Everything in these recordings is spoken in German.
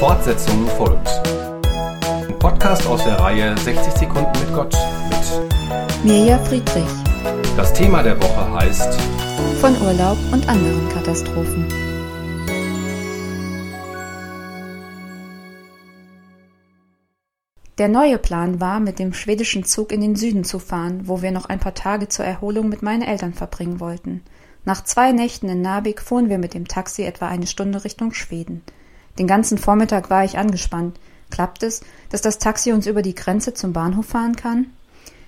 Fortsetzung folgt. Ein Podcast aus der Reihe 60 Sekunden mit Gott mit Mirja Friedrich. Das Thema der Woche heißt Von Urlaub und anderen Katastrophen. Der neue Plan war, mit dem schwedischen Zug in den Süden zu fahren, wo wir noch ein paar Tage zur Erholung mit meinen Eltern verbringen wollten. Nach zwei Nächten in Narvik fuhren wir mit dem Taxi etwa eine Stunde Richtung Schweden. Den ganzen Vormittag war ich angespannt. Klappt es, dass das Taxi uns über die Grenze zum Bahnhof fahren kann?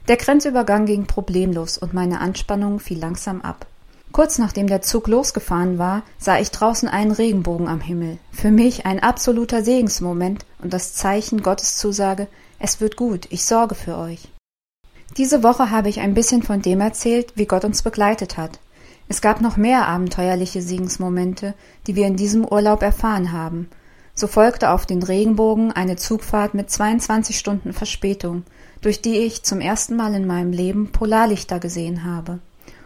Der Grenzübergang ging problemlos und meine Anspannung fiel langsam ab. Kurz nachdem der Zug losgefahren war, sah ich draußen einen Regenbogen am Himmel. Für mich ein absoluter Segensmoment und das Zeichen Gottes Zusage, es wird gut, ich sorge für euch. Diese Woche habe ich ein bisschen von dem erzählt, wie Gott uns begleitet hat. Es gab noch mehr abenteuerliche Segensmomente, die wir in diesem Urlaub erfahren haben. So folgte auf den Regenbogen eine Zugfahrt mit 22 Stunden Verspätung, durch die ich zum ersten Mal in meinem Leben Polarlichter gesehen habe.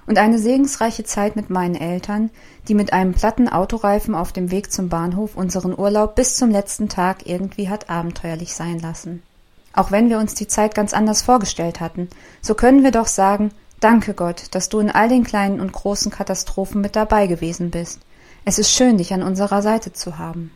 Und eine segensreiche Zeit mit meinen Eltern, die mit einem platten Autoreifen auf dem Weg zum Bahnhof unseren Urlaub bis zum letzten Tag irgendwie hat abenteuerlich sein lassen. Auch wenn wir uns die Zeit ganz anders vorgestellt hatten, so können wir doch sagen, Danke Gott, dass du in all den kleinen und großen Katastrophen mit dabei gewesen bist. Es ist schön, dich an unserer Seite zu haben.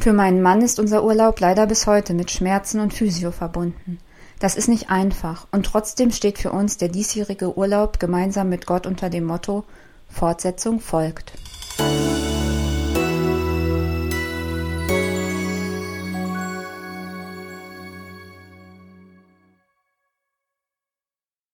Für meinen Mann ist unser Urlaub leider bis heute mit Schmerzen und Physio verbunden. Das ist nicht einfach, und trotzdem steht für uns der diesjährige Urlaub gemeinsam mit Gott unter dem Motto Fortsetzung folgt.